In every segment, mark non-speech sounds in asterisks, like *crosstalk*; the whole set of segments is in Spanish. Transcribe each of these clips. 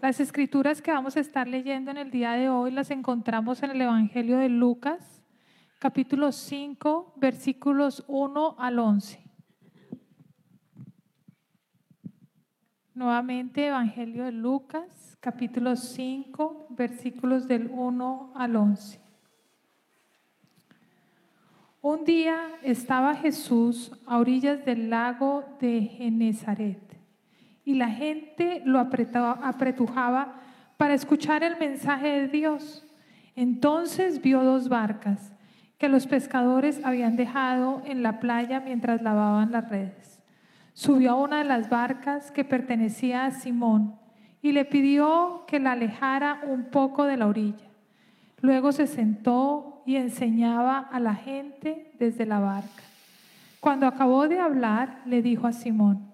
Las escrituras que vamos a estar leyendo en el día de hoy las encontramos en el Evangelio de Lucas, capítulo 5, versículos 1 al 11. Nuevamente, Evangelio de Lucas, capítulo 5, versículos del 1 al 11. Un día estaba Jesús a orillas del lago de Genezaret y la gente lo apretujaba para escuchar el mensaje de Dios. Entonces vio dos barcas que los pescadores habían dejado en la playa mientras lavaban las redes. Subió a una de las barcas que pertenecía a Simón y le pidió que la alejara un poco de la orilla. Luego se sentó y enseñaba a la gente desde la barca. Cuando acabó de hablar, le dijo a Simón,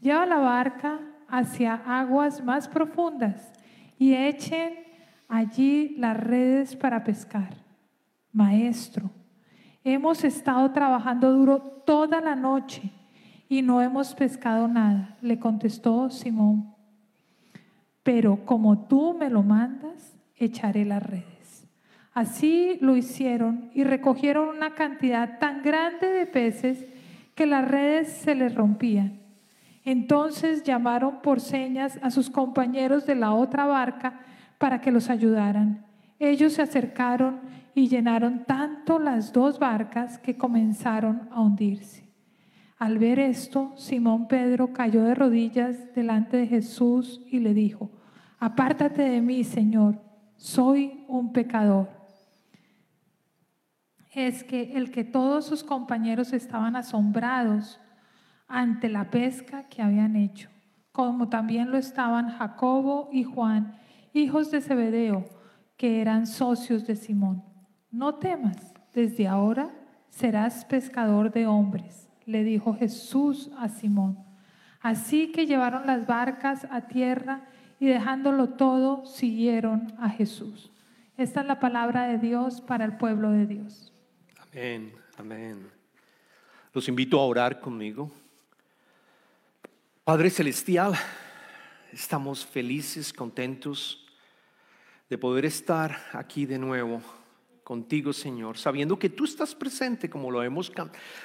Lleva la barca hacia aguas más profundas y echen allí las redes para pescar. Maestro, hemos estado trabajando duro toda la noche y no hemos pescado nada, le contestó Simón. Pero como tú me lo mandas, echaré las redes. Así lo hicieron y recogieron una cantidad tan grande de peces que las redes se les rompían. Entonces llamaron por señas a sus compañeros de la otra barca para que los ayudaran. Ellos se acercaron y llenaron tanto las dos barcas que comenzaron a hundirse. Al ver esto, Simón Pedro cayó de rodillas delante de Jesús y le dijo, apártate de mí, Señor, soy un pecador. Es que el que todos sus compañeros estaban asombrados ante la pesca que habían hecho, como también lo estaban Jacobo y Juan, hijos de Zebedeo, que eran socios de Simón. No temas, desde ahora serás pescador de hombres, le dijo Jesús a Simón. Así que llevaron las barcas a tierra y dejándolo todo, siguieron a Jesús. Esta es la palabra de Dios para el pueblo de Dios. Amén, amén. Los invito a orar conmigo. Padre Celestial, estamos felices, contentos de poder estar aquí de nuevo contigo, Señor, sabiendo que tú estás presente como lo hemos,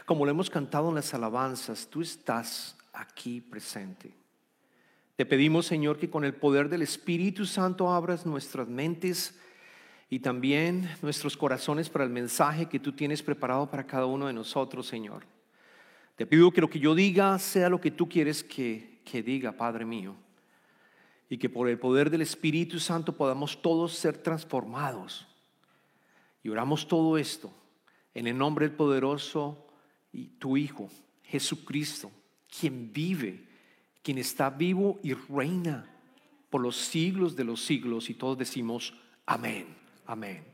como lo hemos cantado en las alabanzas, tú estás aquí presente. Te pedimos, Señor, que con el poder del Espíritu Santo abras nuestras mentes y también nuestros corazones para el mensaje que tú tienes preparado para cada uno de nosotros, Señor. Te pido que lo que yo diga sea lo que tú quieres que, que diga, Padre mío. Y que por el poder del Espíritu Santo podamos todos ser transformados. Y oramos todo esto en el nombre del poderoso y tu Hijo, Jesucristo, quien vive, quien está vivo y reina por los siglos de los siglos. Y todos decimos, amén, amén.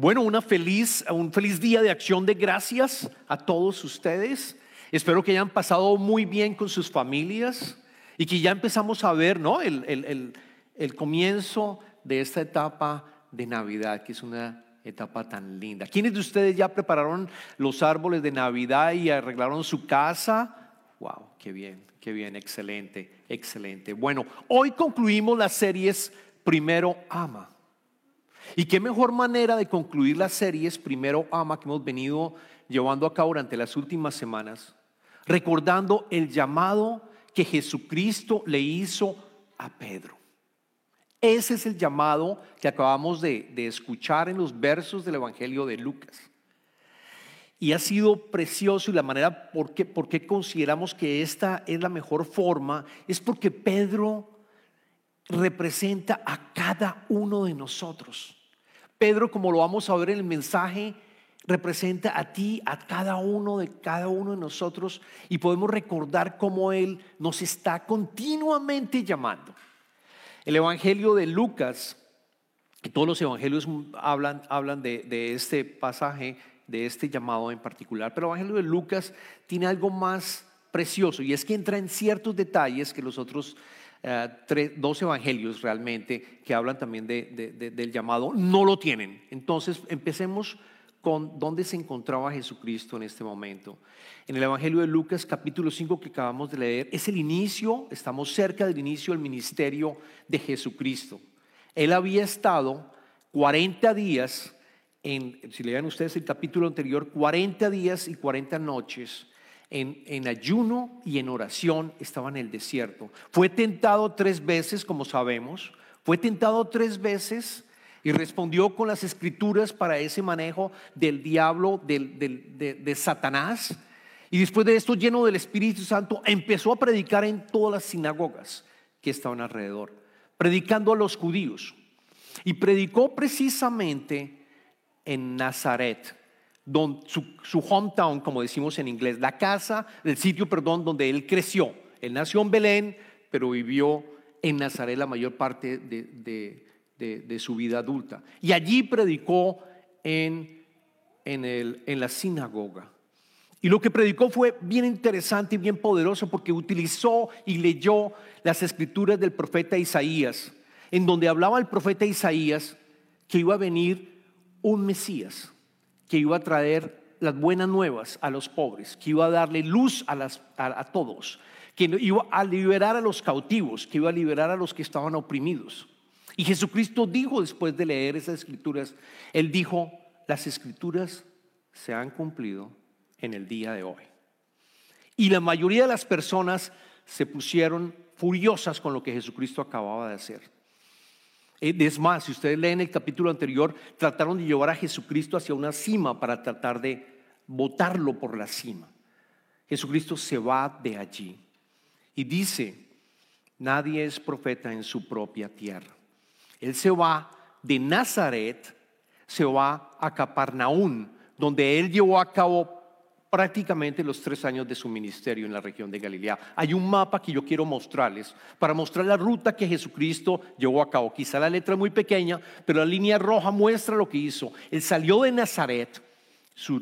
Bueno, una feliz, un feliz día de acción de gracias a todos ustedes. Espero que hayan pasado muy bien con sus familias y que ya empezamos a ver ¿no? el, el comienzo de esta etapa de Navidad, que es una etapa tan linda. ¿Quiénes de ustedes ya prepararon los árboles de Navidad y arreglaron su casa? Wow, qué bien, qué bien, excelente, excelente. Bueno, hoy concluimos las series Primero Ama. Y qué mejor manera de concluir las series Primero Ama que hemos venido llevando a cabo durante las últimas semanas, recordando el llamado que Jesucristo le hizo a Pedro. Ese es el llamado que acabamos de, escuchar en los versos del Evangelio de Lucas. Y ha sido precioso y la manera por qué, por qué consideramos que esta es la mejor forma es porque Pedro representa a cada uno de nosotros. Pedro, como lo vamos a ver en el mensaje, representa a ti, a cada uno de cada uno de nosotros y podemos recordar cómo Él nos está continuamente llamando. El Evangelio de Lucas, y todos los evangelios hablan, hablan de, de este pasaje, de este llamado en particular, pero el Evangelio de Lucas tiene algo más precioso y es que entra en ciertos detalles que los otros eh, dos evangelios realmente que hablan también del llamado, no lo tienen. Entonces, empecemos con dónde se encontraba Jesucristo en este momento. En el Evangelio de Lucas capítulo 5 que acabamos de leer, es el inicio, estamos cerca del inicio del ministerio de Jesucristo. Él había estado 40 días, en, si lean ustedes el capítulo anterior, 40 días y 40 noches en, ayuno y en oración, estaba en el desierto. Fue tentado tres veces, como sabemos, fue tentado tres veces y respondió con las escrituras para ese manejo del diablo, de, Satanás. Y después de esto, lleno del Espíritu Santo, empezó a predicar en todas las sinagogas que estaban alrededor, predicando a los judíos. Y predicó precisamente en Nazaret, donde, su, hometown, como decimos en inglés, la casa, el sitio, perdón, donde él creció. Él nació en Belén, pero vivió en Nazaret la mayor parte de, de, su vida adulta. Y allí predicó en, en, el, en la sinagoga. Y lo que predicó fue bien interesante y bien poderoso porque utilizó y leyó las escrituras del profeta Isaías, en donde hablaba el profeta Isaías que iba a venir un Mesías, que iba a traer las buenas nuevas a los pobres, que iba a darle luz a, todos, que iba a liberar a los cautivos, que iba a liberar a los que estaban oprimidos. Y Jesucristo dijo después de leer esas escrituras, Él dijo, las escrituras se han cumplido en el día de hoy. Y la mayoría de las personas se pusieron furiosas con lo que Jesucristo acababa de hacer. Eh, es más, si ustedes leen el capítulo anterior, trataron de llevar a Jesucristo hacia una cima para tratar de botarlo por la cima. Jesucristo se va de allí y dice, nadie es profeta en su propia tierra. Él se va de Nazaret, se va a Capernaum, donde él llevó a cabo prácticamente los tres años de su ministerio en la región de Galilea. Hay un mapa que yo quiero mostrarles para mostrar la ruta que Jesucristo llevó a cabo. Quizá la letra es muy pequeña, pero la línea roja muestra lo que hizo. Él salió de Nazaret, su,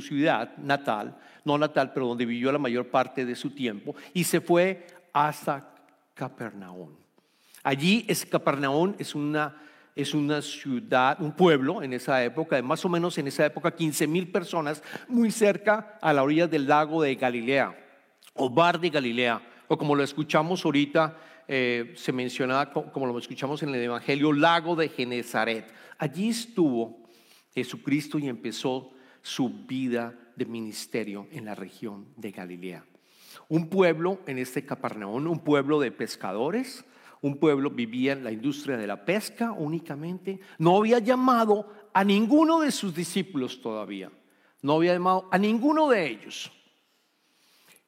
ciudad natal, no natal, pero donde vivió la mayor parte de su tiempo, y se fue hasta Capernaum. Allí es Capernaum, es una, es una ciudad, un pueblo en esa época, de más o menos en esa época 15 mil personas, muy cerca a la orilla del lago de Galilea, o Bar de Galilea, o como lo escuchamos ahorita, eh, se menciona, como lo escuchamos en el Evangelio, lago de Genezaret. Allí estuvo Jesucristo y empezó su vida de ministerio en la región de Galilea. Un pueblo en este Capernaum, un pueblo de pescadores, un pueblo vivía en la industria de la pesca únicamente, no había llamado a ninguno de sus discípulos todavía, no había llamado a ninguno de ellos.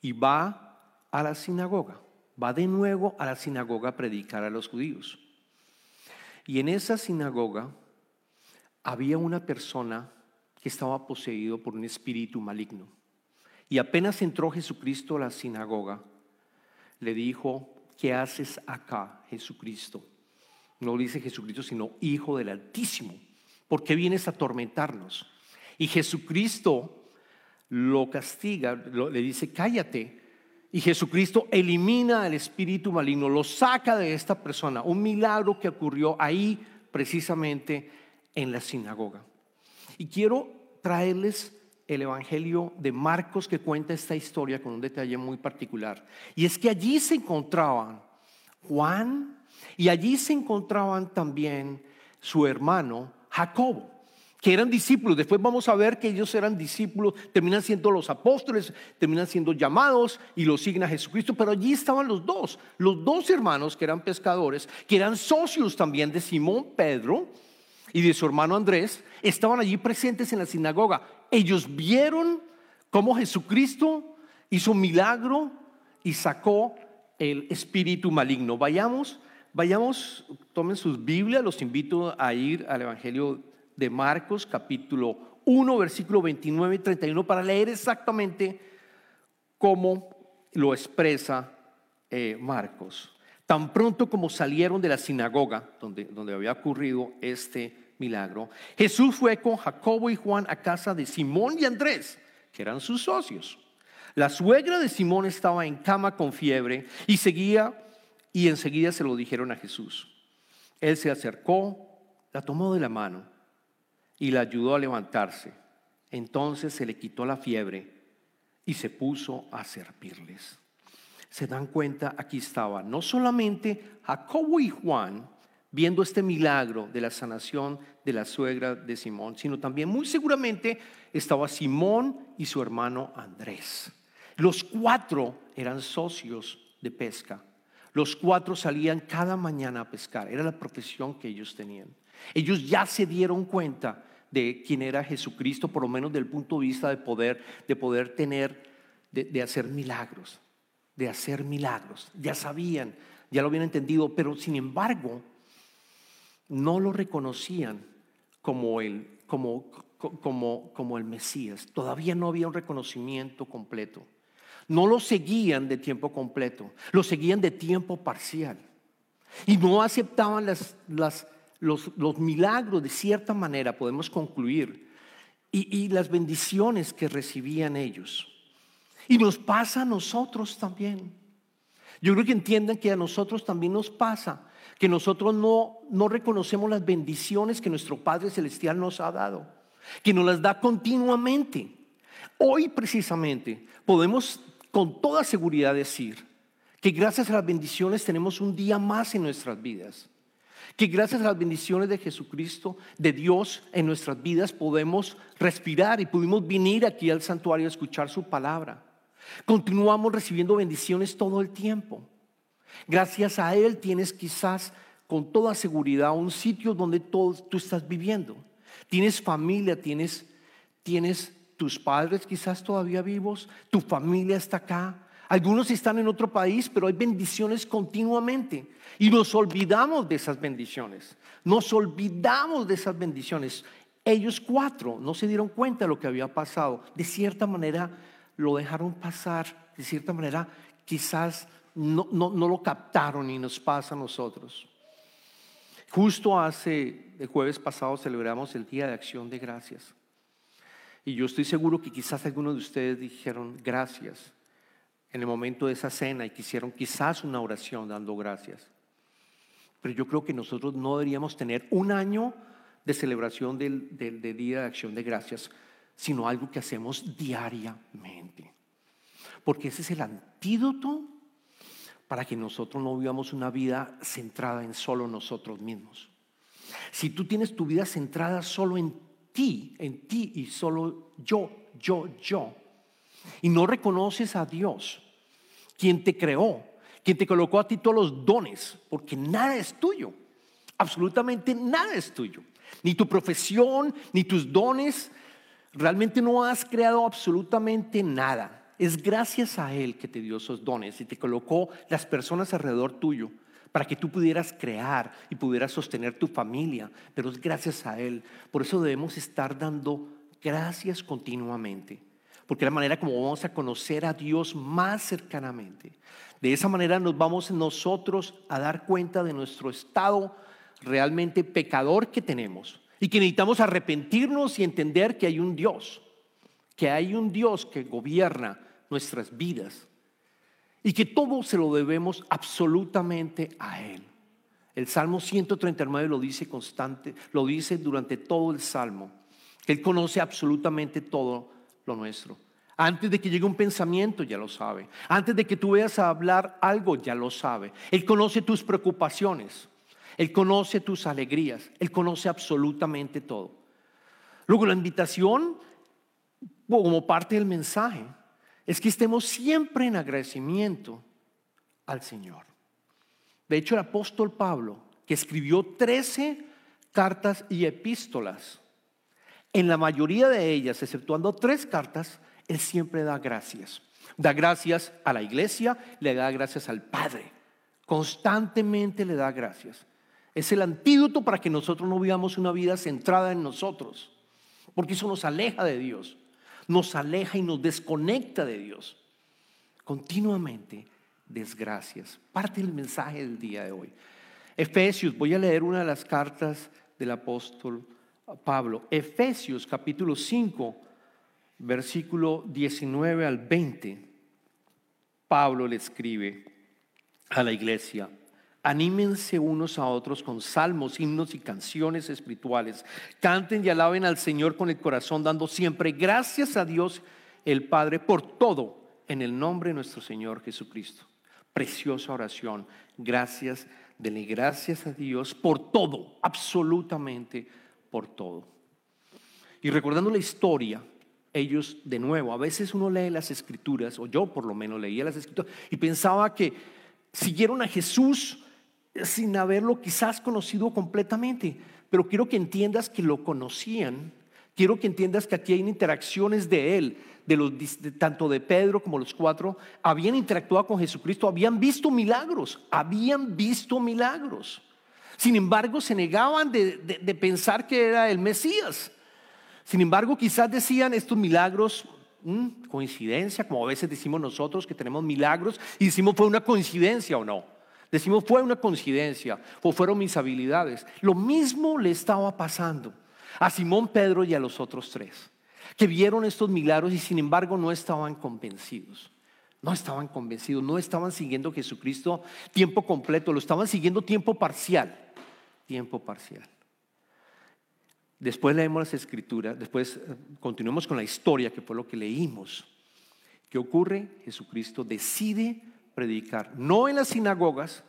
Y va a la sinagoga, va de nuevo a la sinagoga a predicar a los judíos. Y en esa sinagoga había una persona que estaba poseído por un espíritu maligno. Y apenas entró Jesucristo a la sinagoga, le dijo, ¿qué haces acá, Jesucristo? No dice Jesucristo, sino Hijo del Altísimo. ¿Por qué vienes a atormentarnos? Y Jesucristo lo castiga, le dice, cállate. Y Jesucristo elimina al espíritu maligno, lo saca de esta persona. Un milagro que ocurrió ahí precisamente en la sinagoga. Y quiero traerles el Evangelio de Marcos que cuenta esta historia con un detalle muy particular. Y es que allí se encontraban Juan y allí se encontraban también su hermano Jacobo, que eran discípulos. Después vamos a ver que ellos eran discípulos, terminan siendo los apóstoles, terminan siendo llamados y los siguen a Jesucristo. Pero allí estaban los dos, los dos hermanos que eran pescadores, que eran socios también de Simón Pedro y de su hermano Andrés, estaban allí presentes en la sinagoga. Ellos vieron cómo Jesucristo hizo milagro y sacó el espíritu maligno. Vayamos, vayamos, tomen sus Biblias, los invito a ir al Evangelio de Marcos, capítulo 1, versículo 29 y 31, para leer exactamente cómo lo expresa eh, Marcos. Tan pronto como salieron de la sinagoga donde, donde había ocurrido este milagro, Jesús fue con Jacobo y Juan a casa de Simón y Andrés, que eran sus socios. La suegra de Simón estaba en cama con fiebre y seguía y enseguida se lo dijeron a Jesús. Él se acercó, la tomó de la mano y le ayudó a levantarse. Entonces se le quitó la fiebre y se puso a servirles. Se dan cuenta, aquí estaba no solamente Jacobo y Juan viendo este milagro de la sanación de la suegra de Simón, sino también muy seguramente estaba Simón y su hermano Andrés. Los cuatro eran socios de pesca. Los cuatro salían cada mañana a pescar. Era la profesión que ellos tenían. Ellos ya se dieron cuenta de quién era Jesucristo, por lo menos del punto de vista de poder, de poder tener, de, de hacer milagros, de hacer milagros. Ya sabían, ya lo habían entendido, pero sin embargo no lo reconocían como el, como, como, como el Mesías. Todavía no había un reconocimiento completo. No lo seguían de tiempo completo, lo seguían de tiempo parcial. Y no aceptaban las, las los, milagros de cierta manera, podemos concluir, y, las bendiciones que recibían ellos. Y nos pasa a nosotros también. Yo creo que entiendan que a nosotros también nos pasa, que nosotros no, no reconocemos las bendiciones que nuestro Padre Celestial nos ha dado, que nos las da continuamente. Hoy precisamente podemos con toda seguridad decir que gracias a las bendiciones tenemos un día más en nuestras vidas que gracias a las bendiciones de Jesucristo, de Dios en nuestras vidas, podemos respirar y pudimos venir aquí al santuario a escuchar su palabra. Continuamos recibiendo bendiciones todo el tiempo. Gracias a Él tienes quizás con toda seguridad un sitio donde tú estás viviendo. Tienes familia, tienes, tienes tus padres quizás todavía vivos, tu familia está acá, algunos están en otro país, pero hay bendiciones continuamente. Y nos olvidamos de esas bendiciones. Nos olvidamos de esas bendiciones. Ellos cuatro no se dieron cuenta de lo que había pasado. De cierta manera lo dejaron pasar. De cierta manera quizás no, no lo captaron y nos pasa a nosotros. Justo hace, el jueves pasado celebramos el Día de Acción de Gracias. Y yo estoy seguro que quizás algunos de ustedes dijeron gracias en el momento de esa cena y quisieron quizás una oración dando gracias. Pero yo creo que nosotros no deberíamos tener un año de celebración del, Día de Acción de Gracias, sino algo que hacemos diariamente. Porque ese es el antídoto para que nosotros no vivamos una vida centrada en solo nosotros mismos. Si tú tienes tu vida centrada solo en ti, en ti y solo yo, yo, yo, y no reconoces a Dios, quien te creó, quien te colocó a ti todos los dones, porque nada es tuyo, absolutamente nada es tuyo, ni tu profesión, ni tus dones, realmente no has creado absolutamente nada. Es gracias a Él que te dio esos dones y te colocó las personas alrededor tuyo para que tú pudieras crear y pudieras sostener tu familia, pero es gracias a Él. Por eso debemos estar dando gracias continuamente porque es la manera como vamos a conocer a Dios más cercanamente. De esa manera nos vamos nosotros a dar cuenta de nuestro estado realmente pecador que tenemos y que necesitamos arrepentirnos y entender que hay un Dios, que hay un Dios que gobierna nuestras vidas y que todo se lo debemos absolutamente a Él. El Salmo 139 lo dice constante, lo dice durante todo el Salmo, Él conoce absolutamente todo lo nuestro. Antes de que llegue un pensamiento, ya lo sabe. Antes de que tú veas a hablar algo, ya lo sabe. Él conoce tus preocupaciones. Él conoce tus alegrías. Él conoce absolutamente todo. Luego la invitación, como parte del mensaje, es que estemos siempre en agradecimiento al Señor. De hecho, el apóstol Pablo, que escribió 13 cartas y epístolas, en la mayoría de ellas, exceptuando tres cartas, Él siempre da gracias. Da gracias a la iglesia, le da gracias al Padre. Constantemente le da gracias. Es el antídoto para que nosotros no vivamos una vida centrada en nosotros. Porque eso nos aleja de Dios. Nos aleja y nos desconecta de Dios. Continuamente desgracias. Parte del mensaje del día de hoy. Efesios, voy a leer una de las cartas del apóstol Pablo. Efesios capítulo 5, versículo 19 al 20. Pablo le escribe a la iglesia Anímense unos a otros con salmos, himnos y canciones espirituales. Canten y alaben al Señor con el corazón, dando siempre gracias a Dios el Padre por todo en el nombre de nuestro Señor Jesucristo. Preciosa oración. Gracias, denle gracias a Dios por todo, absolutamente por todo. Y recordando la historia, ellos de nuevo, a veces uno lee las escrituras, o yo por lo menos leía las escrituras, y pensaba que siguieron a Jesús sin haberlo quizás conocido completamente, pero quiero que entiendas que lo conocían, quiero que entiendas que aquí hay interacciones de Él, de los, tanto de Pedro como los cuatro, habían interactuado con Jesucristo, habían visto milagros, habían visto milagros. Sin embargo, se negaban de, pensar que era el Mesías. Sin embargo, quizás decían estos milagros, mm, coincidencia, como a veces decimos nosotros que tenemos milagros y decimos fue una coincidencia o no. Decimos fue una coincidencia o fueron mis habilidades. Lo mismo le estaba pasando a Simón Pedro y a los otros tres que vieron estos milagros y sin embargo no estaban convencidos. No estaban convencidos, no estaban siguiendo a Jesucristo tiempo completo, lo estaban siguiendo tiempo parcial. Tiempo parcial. Después leemos las escrituras, después eh, continuamos con la historia que fue lo que leímos. ¿Qué ocurre? Jesucristo decide predicar, no en las sinagogas,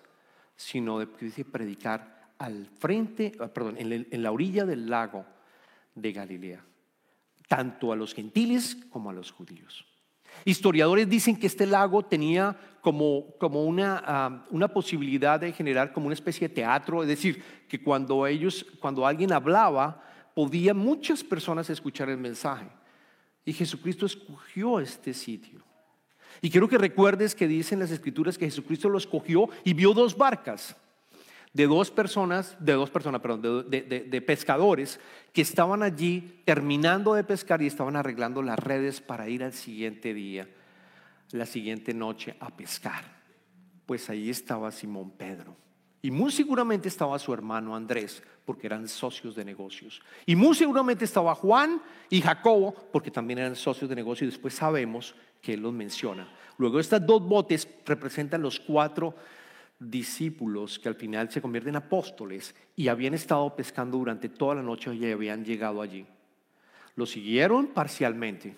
sino decide predicar al frente, ah, perdón, en la orilla del lago de Galilea tanto a los gentiles como a los judíos. Historiadores dicen que este lago tenía como, como una, ah, una, posibilidad de generar como una especie de teatro, es decir, que cuando ellos, cuando alguien hablaba, podían muchas personas escuchar el mensaje. Y Jesucristo escogió este sitio. Y quiero que recuerdes que dicen las escrituras que Jesucristo lo escogió y vio dos barcas de dos personas, de dos personas, perdón, de, pescadores que estaban allí terminando de pescar y estaban arreglando las redes para ir al siguiente día, la siguiente noche a pescar. Pues ahí estaba Simón Pedro. Y muy seguramente estaba su hermano Andrés, porque eran socios de negocios. Y muy seguramente estaba Juan y Jacobo, porque también eran socios de negocios. Y después sabemos que él los menciona. Luego estas dos botes representan los cuatro discípulos que al final se convierten en apóstoles y habían estado pescando durante toda la noche y habían llegado allí. Lo siguieron parcialmente.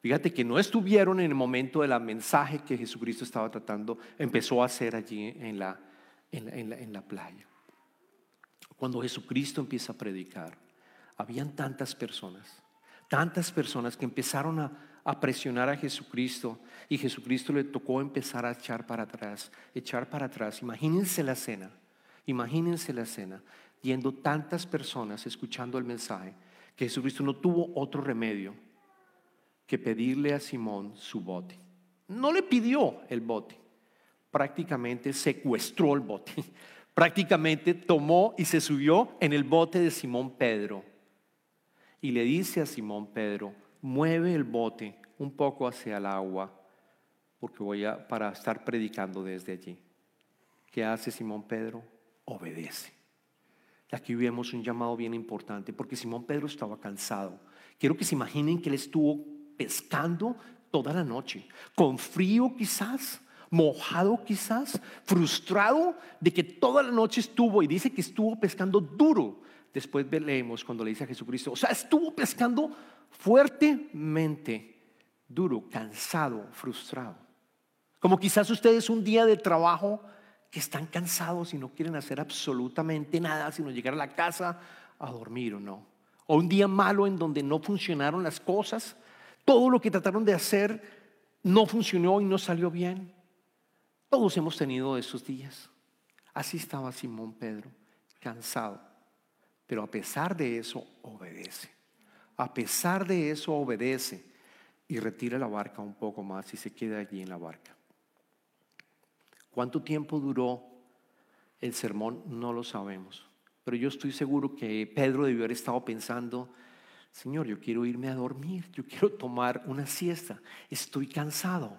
Fíjate que no estuvieron en el momento del mensaje que Jesucristo estaba tratando, empezó a hacer allí en la, en la playa. Cuando Jesucristo empieza a predicar, habían tantas personas, tantas personas que empezaron a, a presionar a Jesucristo y Jesucristo le tocó empezar a echar para atrás, echar para atrás. Imagínense la escena, imagínense la escena, yendo tantas personas escuchando el mensaje, que Jesucristo no tuvo otro remedio que pedirle a Simón su bote. No le pidió el bote, prácticamente secuestró el bote, *laughs* prácticamente tomó y se subió en el bote de Simón Pedro. Y le dice a Simón Pedro, mueve el bote un poco hacia el agua, porque voy a para estar predicando desde allí. ¿Qué hace Simón Pedro? Obedece. Y aquí vemos un llamado bien importante, porque Simón Pedro estaba cansado. Quiero que se imaginen que él estuvo pescando toda la noche, con frío quizás, mojado quizás, frustrado de que toda la noche estuvo, y dice que estuvo pescando duro. Después leemos cuando le dice a Jesucristo, o sea, estuvo pescando fuertemente duro, cansado, frustrado. Como quizás ustedes un día de trabajo que están cansados y no quieren hacer absolutamente nada, sino llegar a la casa a dormir o no. O un día malo en donde no funcionaron las cosas, todo lo que trataron de hacer no funcionó y no salió bien. Todos hemos tenido esos días. Así estaba Simón Pedro, cansado. Pero a pesar de eso, obedece a pesar de eso obedece y retira la barca un poco más y se queda allí en la barca. ¿Cuánto tiempo duró el sermón? No lo sabemos. Pero yo estoy seguro que Pedro debió haber estado pensando, Señor, yo quiero irme a dormir, yo quiero tomar una siesta, estoy cansado.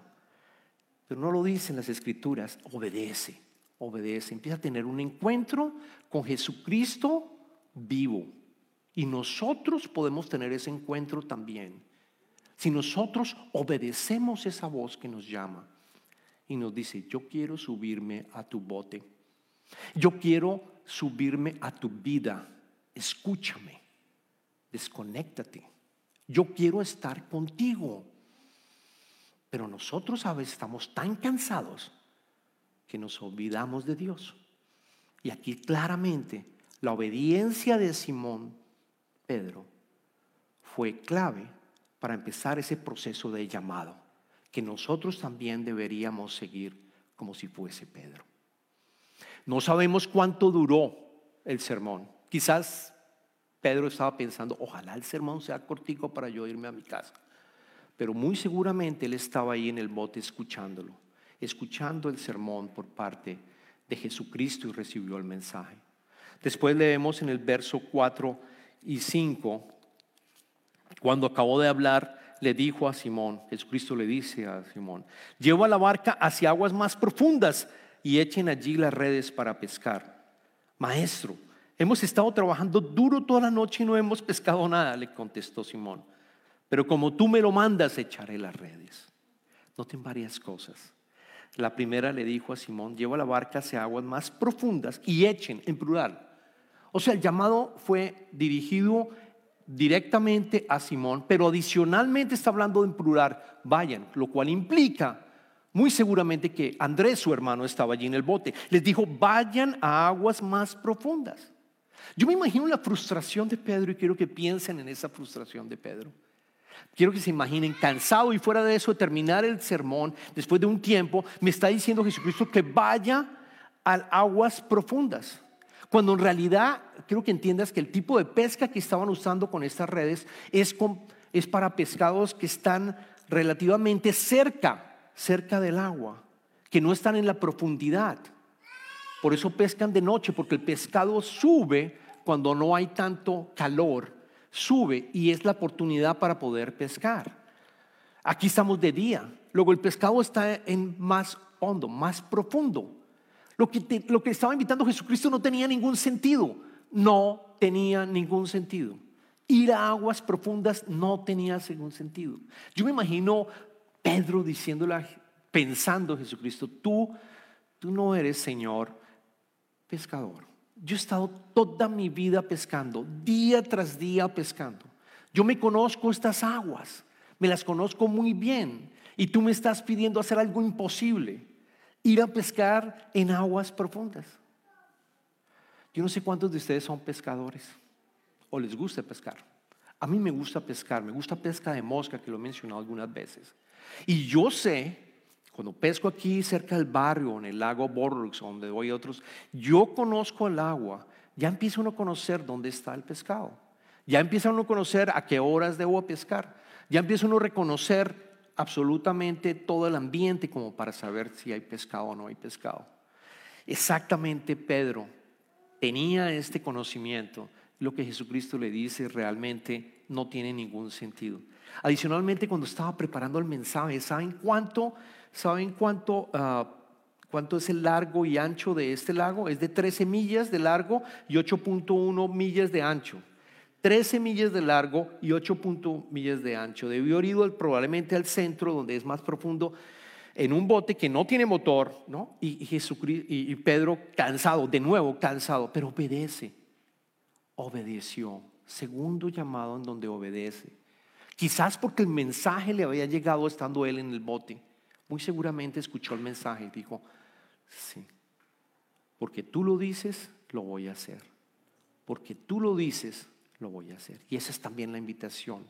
Pero no lo dicen las escrituras, obedece, obedece, empieza a tener un encuentro con Jesucristo vivo. Y nosotros podemos tener ese encuentro también. Si nosotros obedecemos esa voz que nos llama y nos dice, yo quiero subirme a tu bote, Yo quiero subirme a tu vida. Escúchame. Desconéctate. Yo quiero estar contigo. Pero nosotros a veces estamos tan cansados que nos olvidamos de Dios. Y aquí claramente la obediencia de Simón Pedro fue clave para empezar ese proceso de llamado, que nosotros también deberíamos seguir como si fuese Pedro. No sabemos cuánto duró el sermón. Quizás Pedro estaba pensando, ojalá el sermón sea cortico para yo irme a mi casa. Pero muy seguramente él estaba ahí en el bote escuchándolo, escuchando el sermón por parte de Jesucristo y recibió el mensaje. Después leemos en el verso 4 y 5, cuando acabó de hablar, le dijo a Simón, Jesucristo le dice a Simón, lleva la barca hacia aguas más profundas y echen allí las redes para pescar. Maestro, hemos estado trabajando duro toda la noche y no hemos pescado nada, le contestó Simón. Pero como tú me lo mandas, echaré las redes. Noten varias cosas. La primera le dijo a Simón, lleva la barca hacia aguas más profundas y echen en plural. O sea, el llamado fue dirigido directamente a Simón, pero adicionalmente está hablando en plural, vayan, lo cual implica muy seguramente que Andrés, su hermano, estaba allí en el bote. Les dijo, vayan a aguas más profundas. Yo me imagino la frustración de Pedro y quiero que piensen en esa frustración de Pedro. Quiero que se imaginen cansado y fuera de eso de terminar el sermón, después de un tiempo, me está diciendo Jesucristo que vaya a aguas profundas. Cuando en realidad quiero que entiendas que el tipo de pesca que estaban usando con estas redes es, es para pescados que están relativamente cerca cerca del agua, que no están en la profundidad. Por eso pescan de noche, porque el pescado sube cuando no hay tanto calor, sube y es la oportunidad para poder pescar. Aquí estamos de día, luego el pescado está en más hondo, más profundo. Lo que, estaba invitando Jesucristo no tenía ningún sentido, no tenía ningún sentido. Ir a aguas profundas no tenía ningún sentido. Yo me imagino Pedro diciéndole, pensando Jesucristo, tú, tú no eres Señor pescador. Yo he estado toda mi vida pescando, día tras día pescando. Yo me conozco estas aguas, me las conozco muy bien. Y tú me estás pidiendo hacer algo imposible, ir a pescar en aguas profundas. Yo no sé cuántos de ustedes son pescadores o les gusta pescar. A mí me gusta pescar, me gusta pesca de mosca, que lo he mencionado algunas veces. Y yo sé, cuando pesco aquí cerca del barrio, en el lago Borrux, donde voy a otros, yo conozco el agua, ya empieza uno a conocer dónde está el pescado. Ya empieza uno a conocer a qué horas debo pescar. Ya empieza uno a reconocer absolutamente todo el ambiente como para saber si hay pescado o no hay pescado. Exactamente Pedro tenía este conocimiento. Lo que Jesucristo le dice realmente no tiene ningún sentido. Adicionalmente, cuando estaba preparando el mensaje, ¿saben cuánto, saben cuánto, ah, cuánto es el largo y ancho de este lago? Es de 13 millas de largo y 8.1 millas de ancho. 13 millas de largo y 8.1 millas de ancho. Debió haber probablemente al centro, donde es más profundo, en un bote que no tiene motor, ¿no? Y, Jesucristo, y Pedro cansado, de nuevo cansado, pero obedece. Obedeció. Segundo llamado en donde obedece. Quizás porque el mensaje le había llegado estando él en el bote. Muy seguramente escuchó el mensaje y dijo, sí, porque tú lo dices, lo voy a hacer. Porque tú lo dices, lo voy a hacer. Y esa es también la invitación.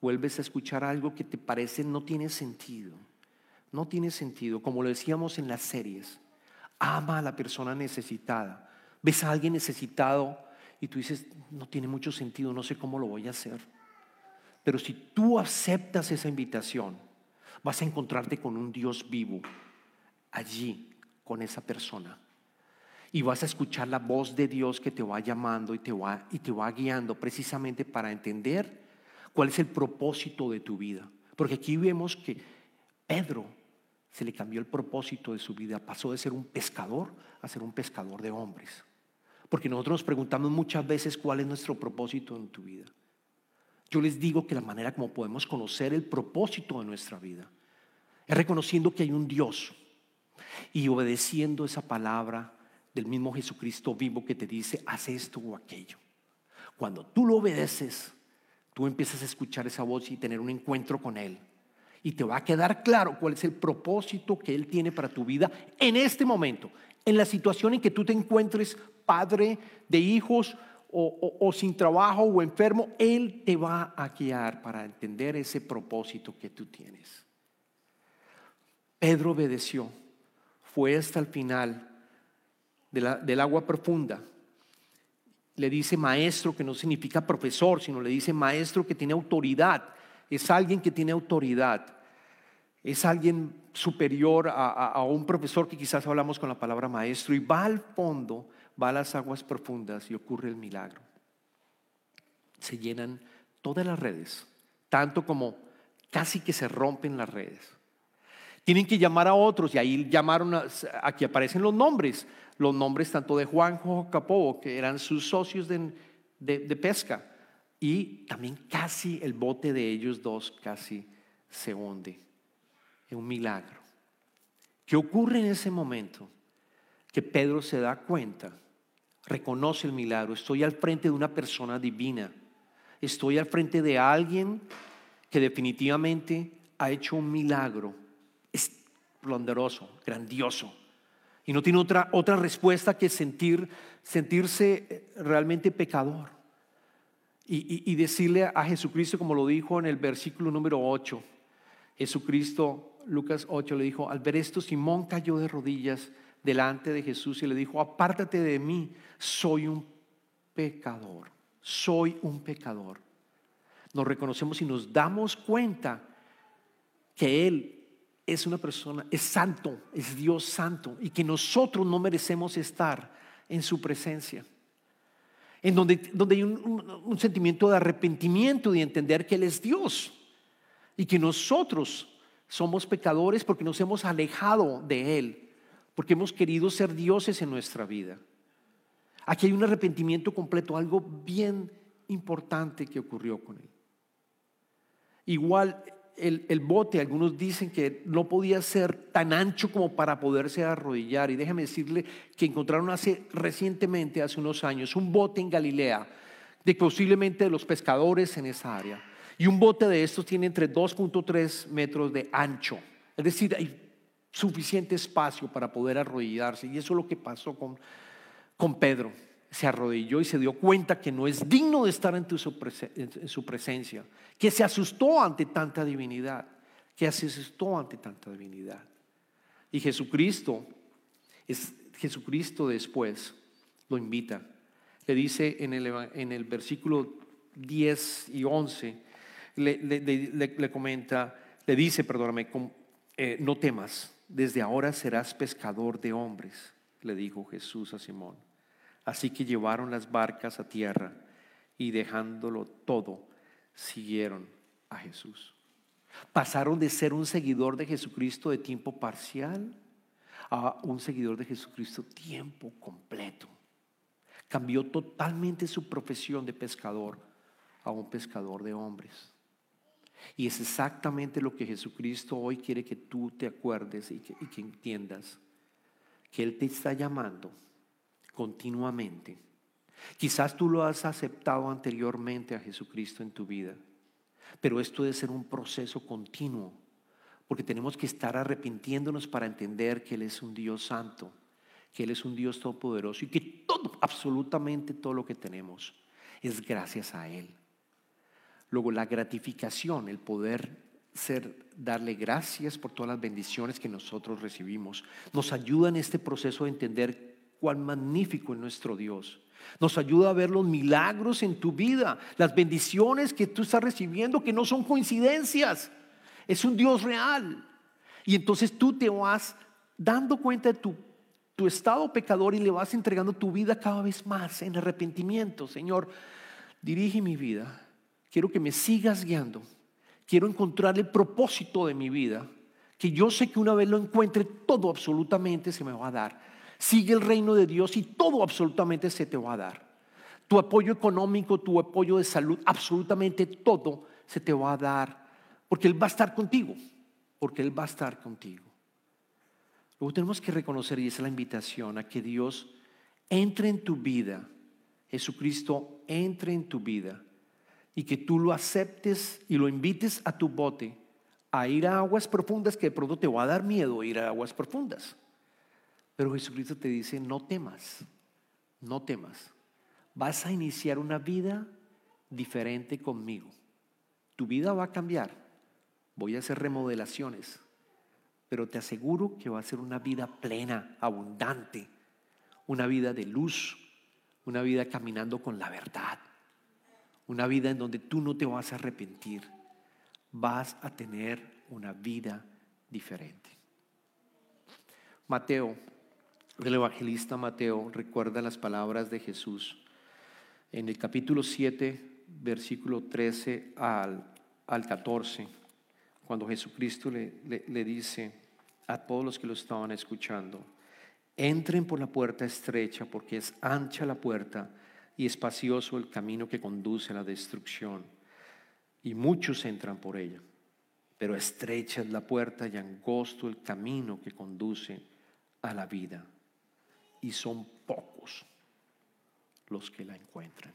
Vuelves a escuchar algo que te parece no tiene sentido. No tiene sentido, como lo decíamos en las series. Ama a la persona necesitada. Ves a alguien necesitado y tú dices, no tiene mucho sentido, no sé cómo lo voy a hacer. Pero si tú aceptas esa invitación, vas a encontrarte con un Dios vivo allí, con esa persona. Y vas a escuchar la voz de Dios que te va llamando y te va, y te va guiando precisamente para entender cuál es el propósito de tu vida. Porque aquí vemos que Pedro se le cambió el propósito de su vida, pasó de ser un pescador a ser un pescador de hombres. Porque nosotros nos preguntamos muchas veces cuál es nuestro propósito en tu vida. Yo les digo que la manera como podemos conocer el propósito de nuestra vida es reconociendo que hay un Dios y obedeciendo esa palabra del mismo Jesucristo vivo que te dice, haz esto o aquello. Cuando tú lo obedeces, tú empiezas a escuchar esa voz y tener un encuentro con Él. Y te va a quedar claro cuál es el propósito que Él tiene para tu vida en este momento, en la situación en que tú te encuentres padre de hijos o, sin trabajo o enfermo, Él te va a guiar para entender ese propósito que tú tienes. Pedro obedeció, fue hasta el final del agua profunda. Le dice maestro, que no significa profesor, sino le dice maestro que tiene autoridad. Es alguien que tiene autoridad. Es alguien superior a un profesor que quizás hablamos con la palabra maestro y va al fondo va a las aguas profundas y ocurre el milagro. Se llenan todas las redes, tanto como casi que se rompen las redes. Tienen que llamar a otros y ahí llamaron, a, aquí aparecen los nombres, los nombres tanto de Juanjo Jacobo, que eran sus socios de, de pesca, y también casi el bote de ellos dos casi se hunde. Es un milagro. ¿Qué ocurre en ese momento? Que Pedro se da cuenta reconoce el milagro. Estoy al frente de una persona divina. Estoy al frente de alguien que definitivamente ha hecho un milagro esplendoroso, grandioso. Y no tiene otra, otra respuesta que sentir, sentirse realmente pecador. Y, y decirle a Jesucristo, como lo dijo en el versículo número 8, Jesucristo, Lucas 8, le dijo, al ver esto, Simón cayó de rodillas delante de Jesús y le dijo, apártate de mí, soy un pecador, soy un pecador. Nos reconocemos y nos damos cuenta que Él es una persona, es santo, es Dios santo y que nosotros no merecemos estar en su presencia. En donde, donde hay un, un sentimiento de arrepentimiento, de entender que Él es Dios y que nosotros somos pecadores porque nos hemos alejado de Él porque hemos querido ser dioses en nuestra vida. Aquí hay un arrepentimiento completo, algo bien importante que ocurrió con él. Igual el, bote, algunos dicen que no podía ser tan ancho como para poderse arrodillar. Y déjame decirle que encontraron hace recientemente, hace unos años, un bote en Galilea, de posiblemente de los pescadores en esa área. Y un bote de estos tiene entre 2.3 metros de ancho. Es decir, hay suficiente espacio para poder arrodillarse. Y eso es lo que pasó con, con Pedro. Se arrodilló y se dio cuenta que no es digno de estar en, su presencia, que se asustó ante tanta divinidad, que se asustó ante tanta divinidad. Y Jesucristo, es, Jesucristo después lo invita. Le dice en el, en el versículo 10 y 11, le, le, comenta, le dice, perdóname, eh, no temas, desde ahora serás pescador de hombres, le dijo Jesús a Simón. Así que llevaron las barcas a tierra y dejándolo todo, siguieron a Jesús. Pasaron de ser un seguidor de Jesucristo de tiempo parcial a un seguidor de Jesucristo tiempo completo. Cambió totalmente su profesión de pescador a un pescador de hombres. Y es exactamente lo que Jesucristo hoy quiere que tú te acuerdes y que, entiendas. Que Él te está llamando continuamente. Quizás tú lo has aceptado anteriormente a Jesucristo en tu vida, pero esto debe ser un proceso continuo, porque tenemos que estar arrepintiéndonos para entender que Él es un Dios santo, que Él es un Dios todopoderoso y que todo, absolutamente todo lo que tenemos es gracias a Él. Luego la gratificación, el poder ser, darle gracias por todas las bendiciones que nosotros recibimos, nos ayuda en este proceso de entender cuán magnífico es nuestro Dios. Nos ayuda a ver los milagros en tu vida, las bendiciones que tú estás recibiendo, que no son coincidencias. Es un Dios real. Y entonces tú te vas dando cuenta de tu, estado pecador y le vas entregando tu vida cada vez más en arrepentimiento. Señor, dirige mi vida Quiero que me sigas guiando. Quiero encontrar el propósito de mi vida. Que yo sé que una vez lo encuentre, todo absolutamente se me va a dar. Sigue el reino de Dios y todo absolutamente se te va a dar. Tu apoyo económico, tu apoyo de salud, absolutamente todo se te va a dar. Porque Él va a estar contigo. Porque Él va a estar contigo. Luego tenemos que reconocer, y esa es la invitación, a que Dios entre en tu vida, Jesucristo entre en tu vida y que tú lo aceptes y lo invites a tu bote a ir a aguas profundas que de pronto te va a dar miedo ir a aguas profundas. Pero Jesucristo te dice, no temas, no temas. Vas a iniciar una vida diferente conmigo. Tu vida va a cambiar. Voy a hacer remodelaciones. Pero te aseguro que va a ser una vida plena, abundante. Una vida de luz. Una vida caminando con la verdad. Una vida en donde tú no te vas a arrepentir. Vas a tener una vida diferente. Mateo, el evangelista Mateo, recuerda las palabras de Jesús en el capítulo 7, versículo 13 al, al 14, cuando Jesucristo le, le dice a todos los que lo estaban escuchando, entren por la puerta estrecha porque es ancha la puerta y espacioso el camino que conduce a la destrucción, y muchos entran por ella. Pero estrecha es la puerta y angosto el camino que conduce a la vida, y son pocos los que la encuentran.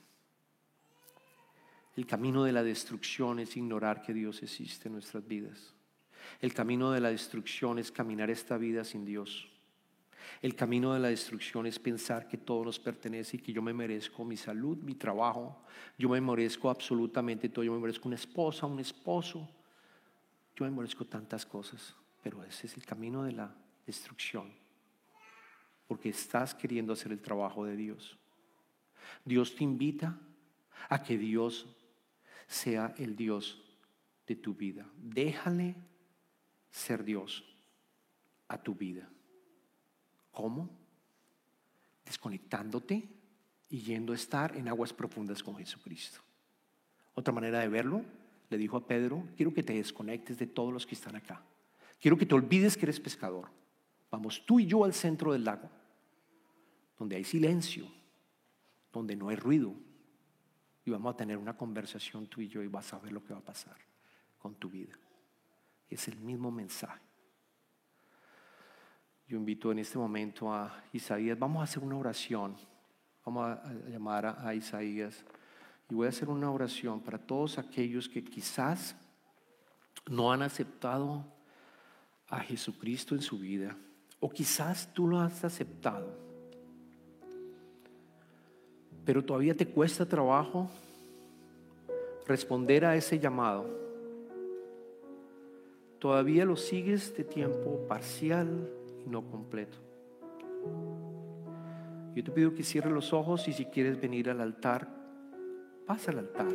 El camino de la destrucción es ignorar que Dios existe en nuestras vidas. El camino de la destrucción es caminar esta vida sin Dios. El camino de la destrucción es pensar que todo nos pertenece y que yo me merezco mi salud, mi trabajo, yo me merezco absolutamente todo, yo me merezco una esposa, un esposo, yo me merezco tantas cosas, pero ese es el camino de la destrucción, porque estás queriendo hacer el trabajo de Dios. Dios te invita a que Dios sea el Dios de tu vida. Déjale ser Dios a tu vida. ¿Cómo? Desconectándote y yendo a estar en aguas profundas con Jesucristo. Otra manera de verlo, le dijo a Pedro, quiero que te desconectes de todos los que están acá. Quiero que te olvides que eres pescador. Vamos tú y yo al centro del lago, donde hay silencio, donde no hay ruido. Y vamos a tener una conversación tú y yo y vas a ver lo que va a pasar con tu vida. Es el mismo mensaje. Yo invito en este momento a Isaías, vamos a hacer una oración, vamos a llamar a, Isaías y voy a hacer una oración para todos aquellos que quizás no han aceptado a Jesucristo en su vida o quizás tú lo has aceptado, pero todavía te cuesta trabajo responder a ese llamado. Todavía lo sigues de tiempo parcial, no completo. Yo te pido que cierres los ojos y si quieres venir al altar, pasa al altar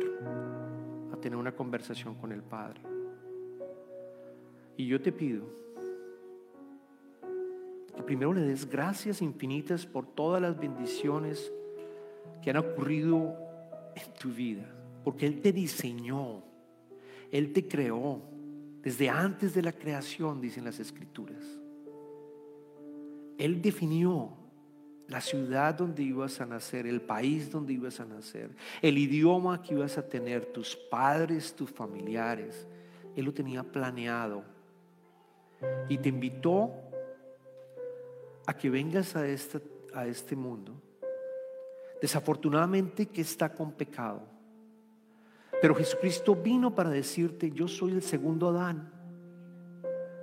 a tener una conversación con el Padre. Y yo te pido primero le des gracias infinitas por todas las bendiciones que han ocurrido en tu vida, porque Él te diseñó, Él te creó desde antes de la creación, dicen las escrituras. Él definió la ciudad donde ibas a nacer, el país donde ibas a nacer, el idioma que ibas a tener, tus padres, tus familiares. Él lo tenía planeado. Y te invitó a que vengas a este, a este mundo. Desafortunadamente que está con pecado. Pero Jesucristo vino para decirte, yo soy el segundo Adán.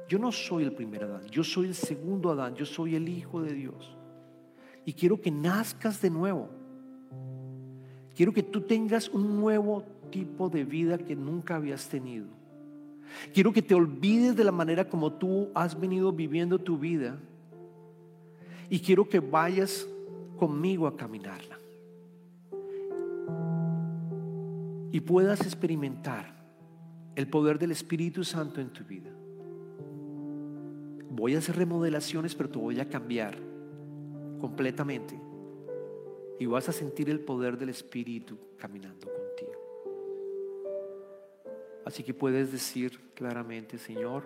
Yo no soy el primer Adán, yo soy el segundo Adán, yo soy el Hijo de Dios. Y quiero que nazcas de nuevo. Quiero que tú tengas un nuevo tipo de vida que nunca habías tenido. Quiero que te olvides de la manera como tú has venido viviendo tu vida. Y quiero que vayas conmigo a caminarla. Y puedas experimentar el poder del Espíritu Santo en tu vida voy a hacer remodelaciones, pero te voy a cambiar completamente. Y vas a sentir el poder del Espíritu caminando contigo. Así que puedes decir claramente, Señor,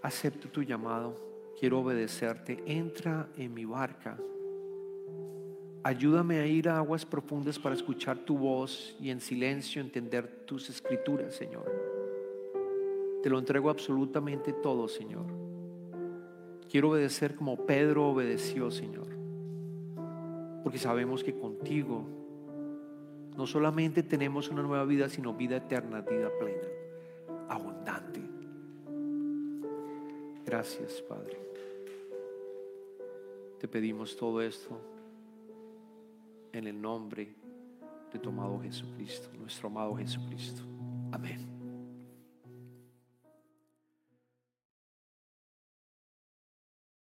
acepto tu llamado, quiero obedecerte, entra en mi barca. Ayúdame a ir a aguas profundas para escuchar tu voz y en silencio entender tus escrituras, Señor. Te lo entrego absolutamente todo, Señor. Quiero obedecer como Pedro obedeció, Señor. porque sabemos que contigo no solamente tenemos una nueva vida, sino vida eterna, vida plena, abundante. Gracias, Padre. Te pedimos todo esto en el nombre de tu amado Jesucristo, nuestro amado Jesucristo. Amén.